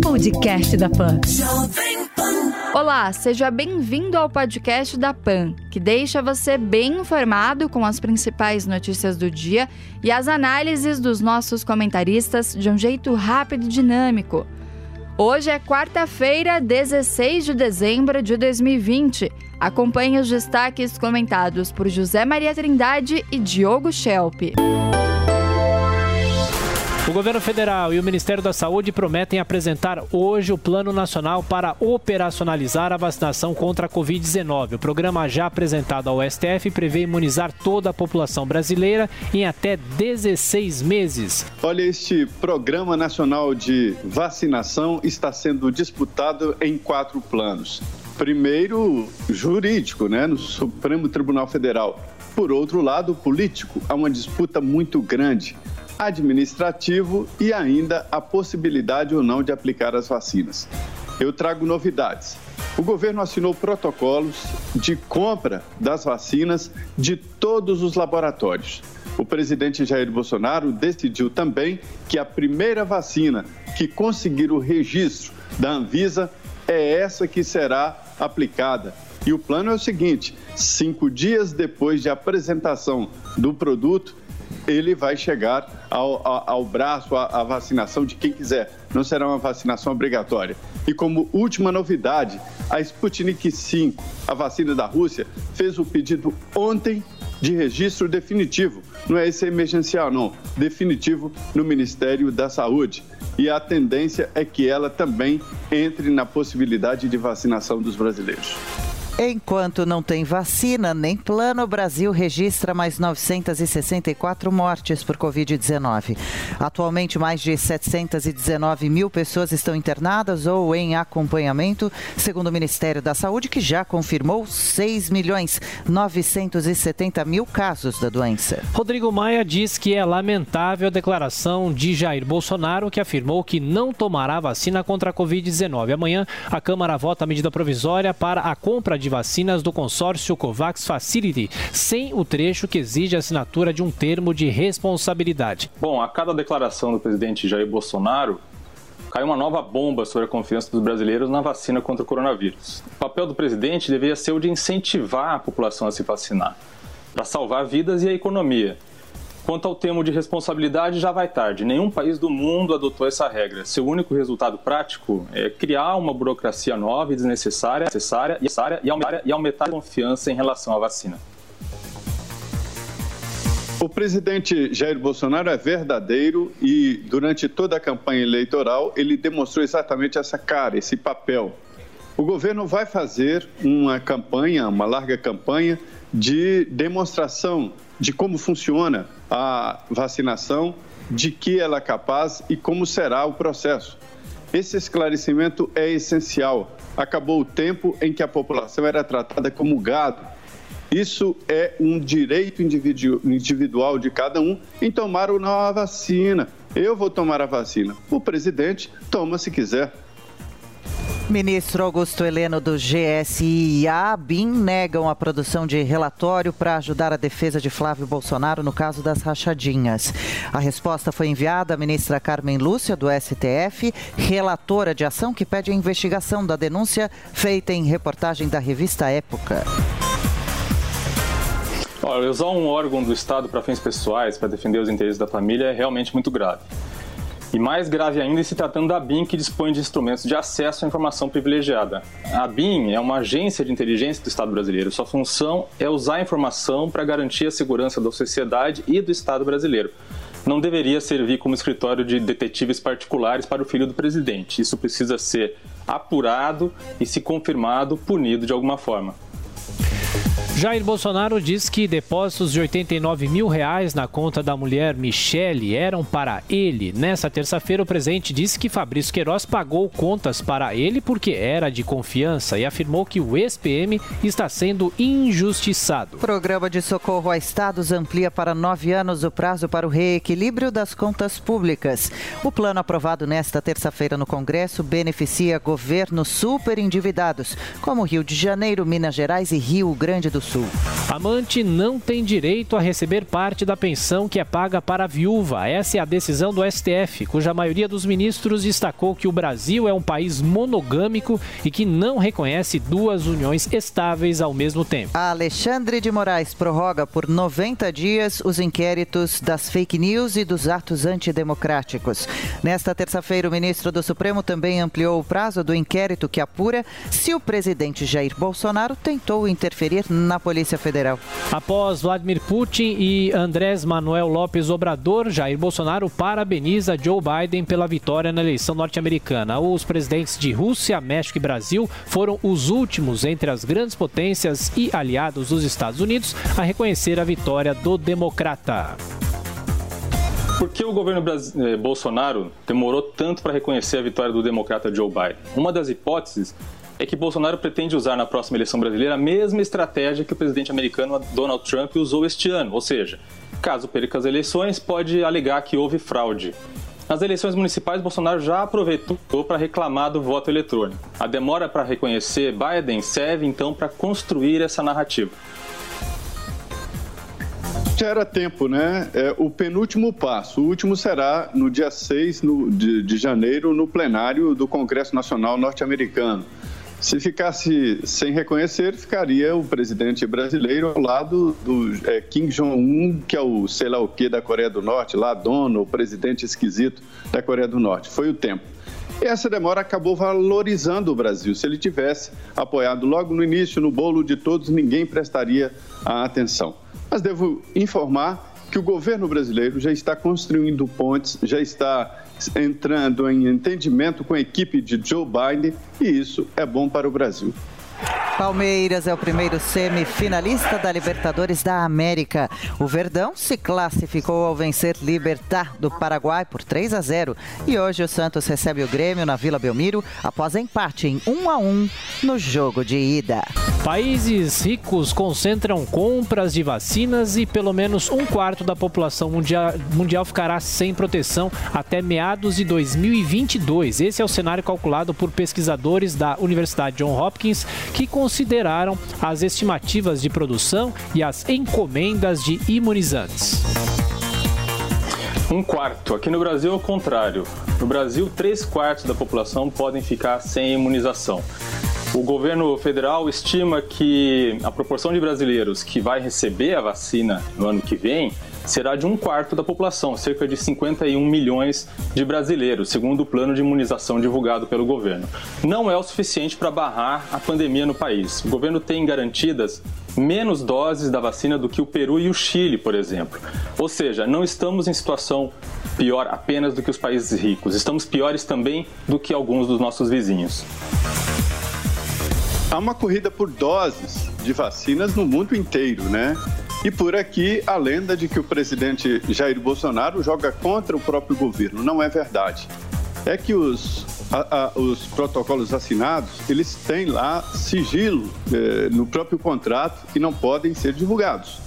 Podcast da Pan. Olá, seja bem-vindo ao podcast da PAN, que deixa você bem informado com as principais notícias do dia e as análises dos nossos comentaristas de um jeito rápido e dinâmico. Hoje é quarta-feira, 16 de dezembro de 2020. Acompanhe os destaques comentados por José Maria Trindade e Diogo Schelp. O governo federal e o Ministério da Saúde prometem apresentar hoje o Plano Nacional para operacionalizar a vacinação contra a Covid-19. O programa já apresentado ao STF prevê imunizar toda a população brasileira em até 16 meses. Olha, este Programa Nacional de Vacinação está sendo disputado em quatro planos. Primeiro, jurídico, né, no Supremo Tribunal Federal. Por outro lado, político, há uma disputa muito grande administrativo e ainda a possibilidade ou não de aplicar as vacinas. Eu trago novidades. O governo assinou protocolos de compra das vacinas de todos os laboratórios. O presidente Jair Bolsonaro decidiu também que a primeira vacina que conseguir o registro da Anvisa é essa que será aplicada. E o plano é o seguinte: cinco dias depois de apresentação do produto, ele vai chegar ao, ao, ao braço, à, vacinação de quem quiser. Não será uma vacinação obrigatória. E como última novidade, a Sputnik V, a vacina da Rússia, fez o pedido ontem de registro definitivo. Não é esse emergencial, não. Definitivo no Ministério da Saúde. E a tendência é que ela também entre na possibilidade de vacinação dos brasileiros. Enquanto não tem vacina nem plano, o Brasil registra mais 964 mortes por Covid-19. Atualmente, mais de 719 mil pessoas estão internadas ou em acompanhamento, segundo o Ministério da Saúde, que já confirmou 6 milhões 970 mil casos da doença. Rodrigo Maia diz que é lamentável a declaração de Jair Bolsonaro, que afirmou que não tomará vacina contra a Covid-19. Amanhã, a Câmara vota a medida provisória para a compra de vacinas do consórcio COVAX Facility, sem o trecho que exige a assinatura de um termo de responsabilidade. Bom, a cada declaração do presidente Jair Bolsonaro, cai uma nova bomba sobre a confiança dos brasileiros na vacina contra o coronavírus. O papel do presidente deveria ser o de incentivar a população a se vacinar, para salvar vidas e a economia. Quanto ao termo de responsabilidade, já vai tarde. Nenhum país do mundo adotou essa regra. Seu único resultado prático é criar uma burocracia nova e desnecessária necessária, e, aumentar, e aumentar a confiança em relação à vacina. O presidente Jair Bolsonaro é verdadeiro e, durante toda a campanha eleitoral, ele demonstrou exatamente essa cara, esse papel. O governo vai fazer uma campanha, uma larga campanha, de demonstração de como funciona a vacinação, de que ela é capaz e como será o processo. Esse esclarecimento é essencial. Acabou o tempo em que a população era tratada como gado. Isso é um direito individual de cada um em tomar ou não a vacina. Eu vou tomar a vacina. O presidente toma se quiser. Ministro Augusto Heleno do GSI e ABIN negam a produção de relatório para ajudar a defesa de Flávio Bolsonaro no caso das rachadinhas. A resposta foi enviada à ministra Carmen Lúcia, do STF, relatora de ação que pede a investigação da denúncia feita em reportagem da revista Época. Olha, usar um órgão do Estado para fins pessoais, para defender os interesses da família, é realmente muito grave. E mais grave ainda se tratando da BIM, que dispõe de instrumentos de acesso à informação privilegiada. A BIM é uma agência de inteligência do Estado brasileiro. Sua função é usar a informação para garantir a segurança da sociedade e do Estado brasileiro. Não deveria servir como escritório de detetives particulares para o filho do presidente. Isso precisa ser apurado e, se confirmado, punido de alguma forma. Jair Bolsonaro diz que depósitos de 89 mil reais na conta da mulher Michele eram para ele. Nessa terça-feira, o presidente disse que Fabrício Queiroz pagou contas para ele porque era de confiança e afirmou que o ex-PM está sendo injustiçado. O programa de socorro a estados amplia para nove anos o prazo para o reequilíbrio das contas públicas. O plano aprovado nesta terça-feira no Congresso beneficia governos super endividados, como Rio de Janeiro, Minas Gerais e Rio Grande do Sul Sul. Amante não tem direito a receber parte da pensão que é paga para a viúva. Essa é a decisão do STF, cuja maioria dos ministros destacou que o Brasil é um país monogâmico e que não reconhece duas uniões estáveis ao mesmo tempo. Alexandre de Moraes prorroga por 90 dias os inquéritos das fake news e dos atos antidemocráticos. Nesta terça-feira, o ministro do Supremo também ampliou o prazo do inquérito que apura se o presidente Jair Bolsonaro tentou interferir na Polícia Federal. Após Vladimir Putin e Andrés Manuel Lopes Obrador, Jair Bolsonaro parabeniza Joe Biden pela vitória na eleição norte-americana. Os presidentes de Rússia, México e Brasil foram os últimos entre as grandes potências e aliados dos Estados Unidos a reconhecer a vitória do democrata. Por que o governo eh, Bolsonaro demorou tanto para reconhecer a vitória do democrata Joe Biden? Uma das hipóteses é que Bolsonaro pretende usar na próxima eleição brasileira a mesma estratégia que o presidente americano Donald Trump usou este ano, ou seja, caso perca as eleições, pode alegar que houve fraude. Nas eleições municipais, Bolsonaro já aproveitou para reclamar do voto eletrônico. A demora para reconhecer Biden serve então para construir essa narrativa. Já era tempo, né? É, o penúltimo passo. O último será no dia 6 no, de, de janeiro, no plenário do Congresso Nacional Norte-Americano. Se ficasse sem reconhecer, ficaria o presidente brasileiro ao lado do é, Kim Jong-un, que é o sei lá o que da Coreia do Norte, lá dono, o presidente esquisito da Coreia do Norte. Foi o tempo. E essa demora acabou valorizando o Brasil. Se ele tivesse apoiado logo no início, no bolo de todos, ninguém prestaria a atenção. Mas devo informar que o governo brasileiro já está construindo pontes, já está entrando em entendimento com a equipe de Joe Biden e isso é bom para o Brasil. Palmeiras é o primeiro semifinalista da Libertadores da América. O Verdão se classificou ao vencer Libertar do Paraguai por 3 a 0 e hoje o Santos recebe o Grêmio na Vila Belmiro após empate em 1 a 1 no jogo de ida. Países ricos concentram compras de vacinas e pelo menos um quarto da população mundial, ficará sem proteção até meados de 2022. Esse é o cenário calculado por pesquisadores da Universidade John Hopkins que consideraram as estimativas de produção e as encomendas de imunizantes. Um quarto. Aqui no Brasil é o contrário. No Brasil, três quartos da população podem ficar sem imunização. O governo federal estima que a proporção de brasileiros que vai receber a vacina no ano que vem será de um quarto da população, cerca de 51 milhões de brasileiros, segundo o plano de imunização divulgado pelo governo. Não é o suficiente para barrar a pandemia no país. O governo tem garantidas menos doses da vacina do que o Peru e o Chile, por exemplo. Ou seja, não estamos em situação pior apenas do que os países ricos, estamos piores também do que alguns dos nossos vizinhos. Há uma corrida por doses de vacinas no mundo inteiro, né? E por aqui a lenda de que o presidente Jair Bolsonaro joga contra o próprio governo. Não é verdade. É que os, a, a, os protocolos assinados, eles têm lá sigilo eh, no próprio contrato e não podem ser divulgados.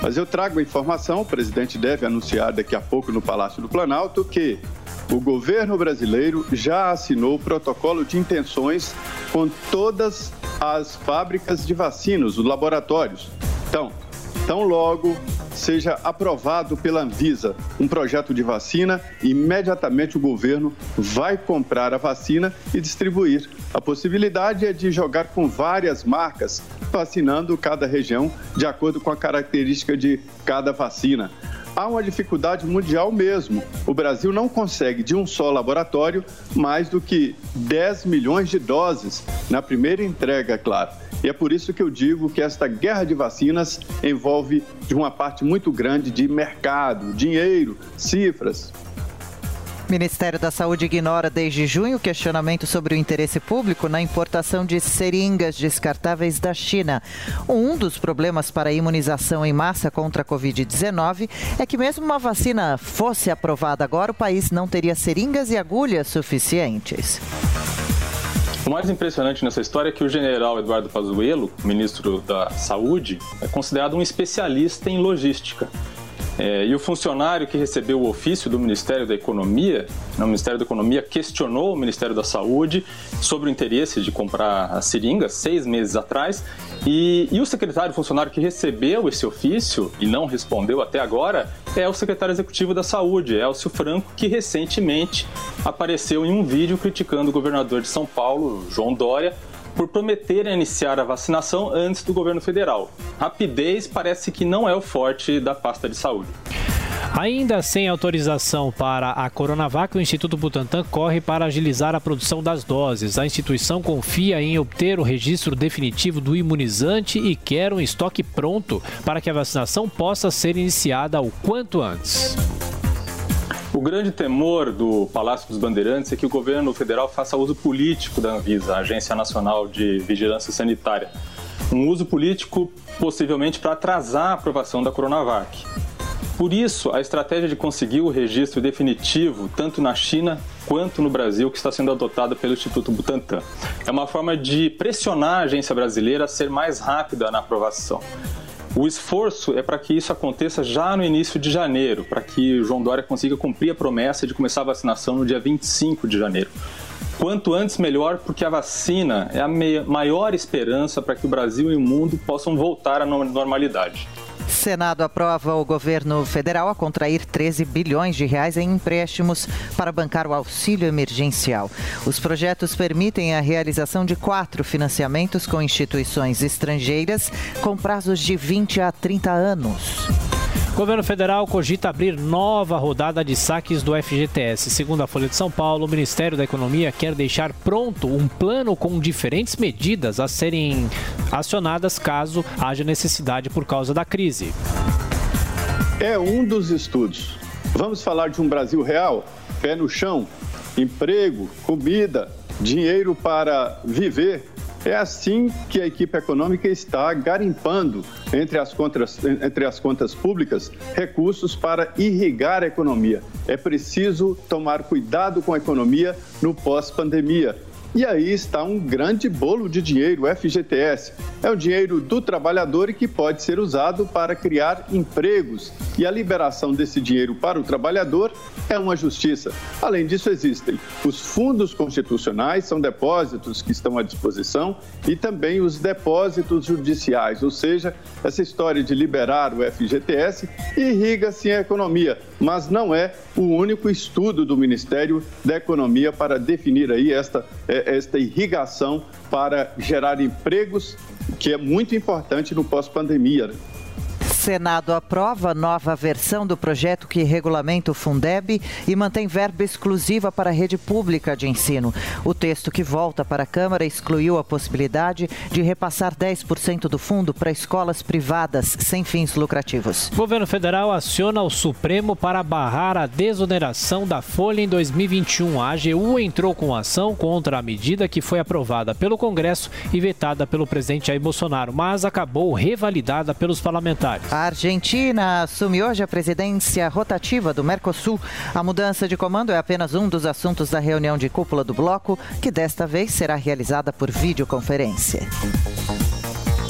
Mas eu trago a informação, o presidente deve anunciar daqui a pouco no Palácio do Planalto que o governo brasileiro já assinou o protocolo de intenções com todas as fábricas de vacinas, os laboratórios. Então, tão logo seja aprovado pela Anvisa um projeto de vacina, imediatamente o governo vai comprar a vacina e distribuir. A possibilidade é de jogar com várias marcas, vacinando cada região de acordo com a característica de cada vacina há uma dificuldade mundial mesmo. O Brasil não consegue, de um só laboratório, mais do que 10 milhões de doses na primeira entrega, claro. E é por isso que eu digo que esta guerra de vacinas envolve de uma parte muito grande de mercado, dinheiro, cifras. Ministério da Saúde ignora desde junho questionamento sobre o interesse público na importação de seringas descartáveis da China. Um dos problemas para a imunização em massa contra a Covid-19 é que, mesmo uma vacina fosse aprovada agora, o país não teria seringas e agulhas suficientes. O mais impressionante nessa história é que o general Eduardo Pazuello, ministro da Saúde, é considerado um especialista em logística. É, e o funcionário que recebeu o ofício do Ministério da Economia, o Ministério da Economia questionou o Ministério da Saúde sobre o interesse de comprar a seringa seis meses atrás. E, e o secretário, funcionário que recebeu esse ofício e não respondeu até agora, é o secretário executivo da Saúde, Elcio Franco, que recentemente apareceu em um vídeo criticando o governador de São Paulo, João Dória, por prometer iniciar a vacinação antes do governo federal. Rapidez parece que não é o forte da pasta de saúde. Ainda sem autorização para a Coronavac, o Instituto Butantan corre para agilizar a produção das doses. A instituição confia em obter o registro definitivo do imunizante e quer um estoque pronto para que a vacinação possa ser iniciada o quanto antes. O grande temor do Palácio dos Bandeirantes é que o governo federal faça uso político da Anvisa, a Agência Nacional de Vigilância Sanitária. Um uso político possivelmente para atrasar a aprovação da Coronavac. Por isso, a estratégia de conseguir o registro definitivo, tanto na China quanto no Brasil, que está sendo adotada pelo Instituto Butantan. É uma forma de pressionar a agência brasileira a ser mais rápida na aprovação. O esforço é para que isso aconteça já no início de janeiro, para que João Dória consiga cumprir a promessa de começar a vacinação no dia 25 de janeiro. Quanto antes, melhor, porque a vacina é a maior esperança para que o Brasil e o mundo possam voltar à normalidade. Senado aprova o governo federal a contrair 13 bilhões de reais em empréstimos para bancar o auxílio emergencial. Os projetos permitem a realização de quatro financiamentos com instituições estrangeiras com prazos de 20 a 30 anos. Governo federal cogita abrir nova rodada de saques do FGTS. Segundo a Folha de São Paulo, o Ministério da Economia quer deixar pronto um plano com diferentes medidas a serem acionadas caso haja necessidade por causa da crise. É um dos estudos. Vamos falar de um Brasil real? Pé no chão, emprego, comida, dinheiro para viver é assim que a equipe econômica está garimpando entre as, contas, entre as contas públicas recursos para irrigar a economia. É preciso tomar cuidado com a economia no pós-pandemia e aí está um grande bolo de dinheiro, o FGTS. É o dinheiro do trabalhador e que pode ser usado para criar empregos. E a liberação desse dinheiro para o trabalhador é uma justiça. Além disso, existem os fundos constitucionais, são depósitos que estão à disposição, e também os depósitos judiciais, ou seja, essa história de liberar o FGTS irriga sim a economia, mas não é o único estudo do Ministério da Economia para definir aí esta é, esta irrigação para gerar empregos, que é muito importante no pós-pandemia. Senado aprova nova versão do projeto que regulamenta o Fundeb e mantém verba exclusiva para a rede pública de ensino. O texto que volta para a Câmara excluiu a possibilidade de repassar 10% do fundo para escolas privadas sem fins lucrativos. O governo federal aciona o Supremo para barrar a desoneração da folha em 2021. A AGU entrou com ação contra a medida que foi aprovada pelo Congresso e vetada pelo presidente Jair Bolsonaro, mas acabou revalidada pelos parlamentares. A Argentina assume hoje a presidência rotativa do Mercosul. A mudança de comando é apenas um dos assuntos da reunião de cúpula do bloco, que desta vez será realizada por videoconferência.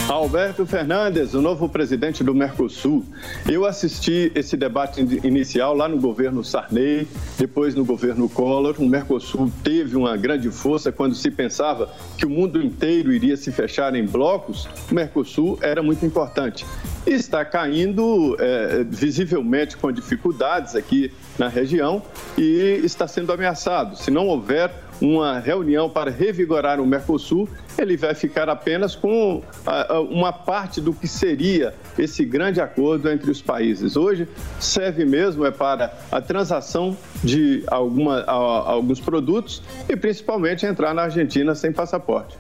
Alberto Fernandes, o novo presidente do Mercosul. Eu assisti esse debate inicial lá no governo Sarney, depois no governo Collor. O Mercosul teve uma grande força quando se pensava que o mundo inteiro iria se fechar em blocos. O Mercosul era muito importante. E está caindo é, visivelmente com dificuldades aqui na região e está sendo ameaçado. Se não houver uma reunião para revigorar o Mercosul, ele vai ficar apenas com uma parte do que seria esse grande acordo entre os países. Hoje serve mesmo é para a transação de alguma, alguns produtos e principalmente entrar na Argentina sem passaporte.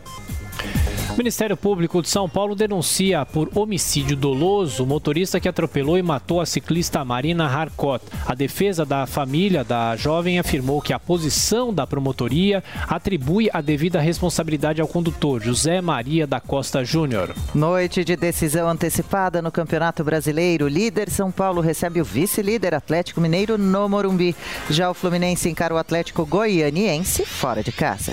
O Ministério Público de São Paulo denuncia por homicídio doloso o motorista que atropelou e matou a ciclista Marina Harcott. A defesa da família da jovem afirmou que a posição da promotoria atribui a devida responsabilidade ao condutor, José Maria da Costa Júnior. Noite de decisão antecipada no Campeonato Brasileiro. Líder São Paulo recebe o vice-líder Atlético Mineiro no Morumbi. Já o Fluminense encara o Atlético Goianiense fora de casa.